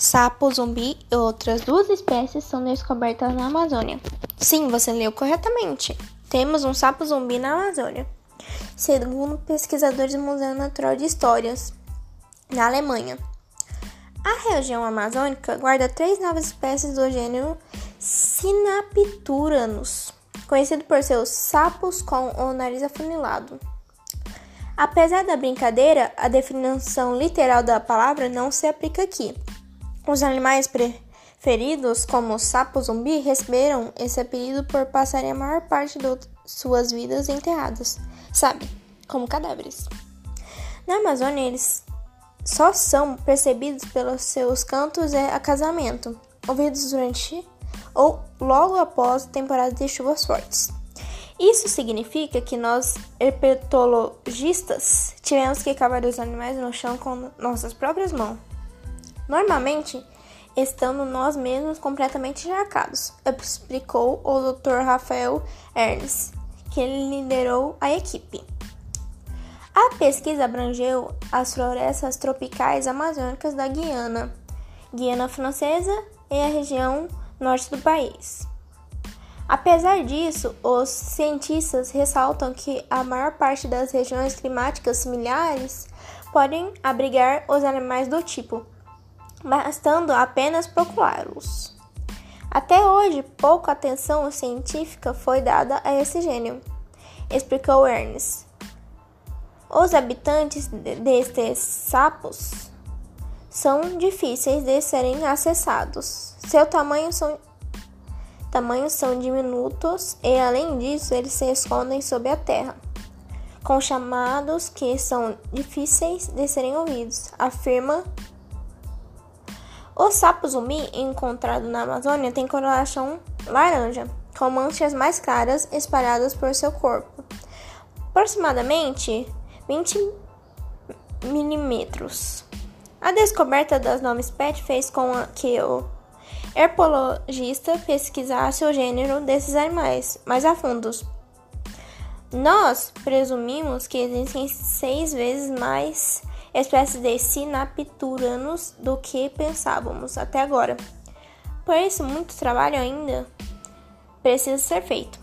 sapo, zumbi e outras duas espécies são descobertas na Amazônia. Sim, você leu corretamente. Temos um sapo zumbi na Amazônia. Segundo pesquisadores do Museu Natural de Histórias, na Alemanha. A região amazônica guarda três novas espécies do gênero Sinapturanus, conhecido por seus sapos com o nariz afunilado. Apesar da brincadeira, a definição literal da palavra não se aplica aqui. Os animais preferidos, como o sapo zumbi, receberam esse apelido por passarem a maior parte de suas vidas enterrados, sabe? Como cadáveres. Na Amazônia, eles só são percebidos pelos seus cantos e acasamento, ouvidos durante ou logo após temporadas de chuvas fortes. Isso significa que nós, herpetologistas, tivemos que cavar os animais no chão com nossas próprias mãos. Normalmente, estando nós mesmos completamente encharcados, explicou o Dr. Rafael Ernst, que liderou a equipe. A pesquisa abrangeu as florestas tropicais amazônicas da Guiana, Guiana Francesa e a região norte do país. Apesar disso, os cientistas ressaltam que a maior parte das regiões climáticas similares podem abrigar os animais do tipo, bastando apenas procurá-los. Até hoje, pouca atenção científica foi dada a esse gênero, explicou Ernest. Os habitantes destes sapos são difíceis de serem acessados. Seu tamanho são, tamanhos são diminutos e, além disso, eles se escondem sob a terra, com chamados que são difíceis de serem ouvidos, afirma o sapo zumbi encontrado na Amazônia tem coloração laranja, com manchas mais claras espalhadas por seu corpo, aproximadamente 20 milímetros. A descoberta das novas espécies fez com que o herpologista pesquisasse o gênero desses animais mais a fundo. Nós presumimos que existem seis vezes mais espécies de sinapturanos do que pensávamos até agora. Por isso, muito trabalho ainda precisa ser feito.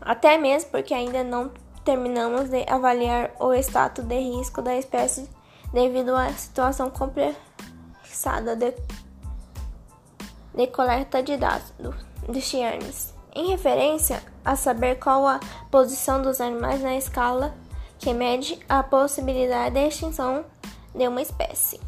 Até mesmo porque ainda não terminamos de avaliar o status de risco da espécie devido à situação complexada de, de coleta de dados de Chianes, em referência a saber qual a posição dos animais na escala que mede a possibilidade de extinção de uma espécie.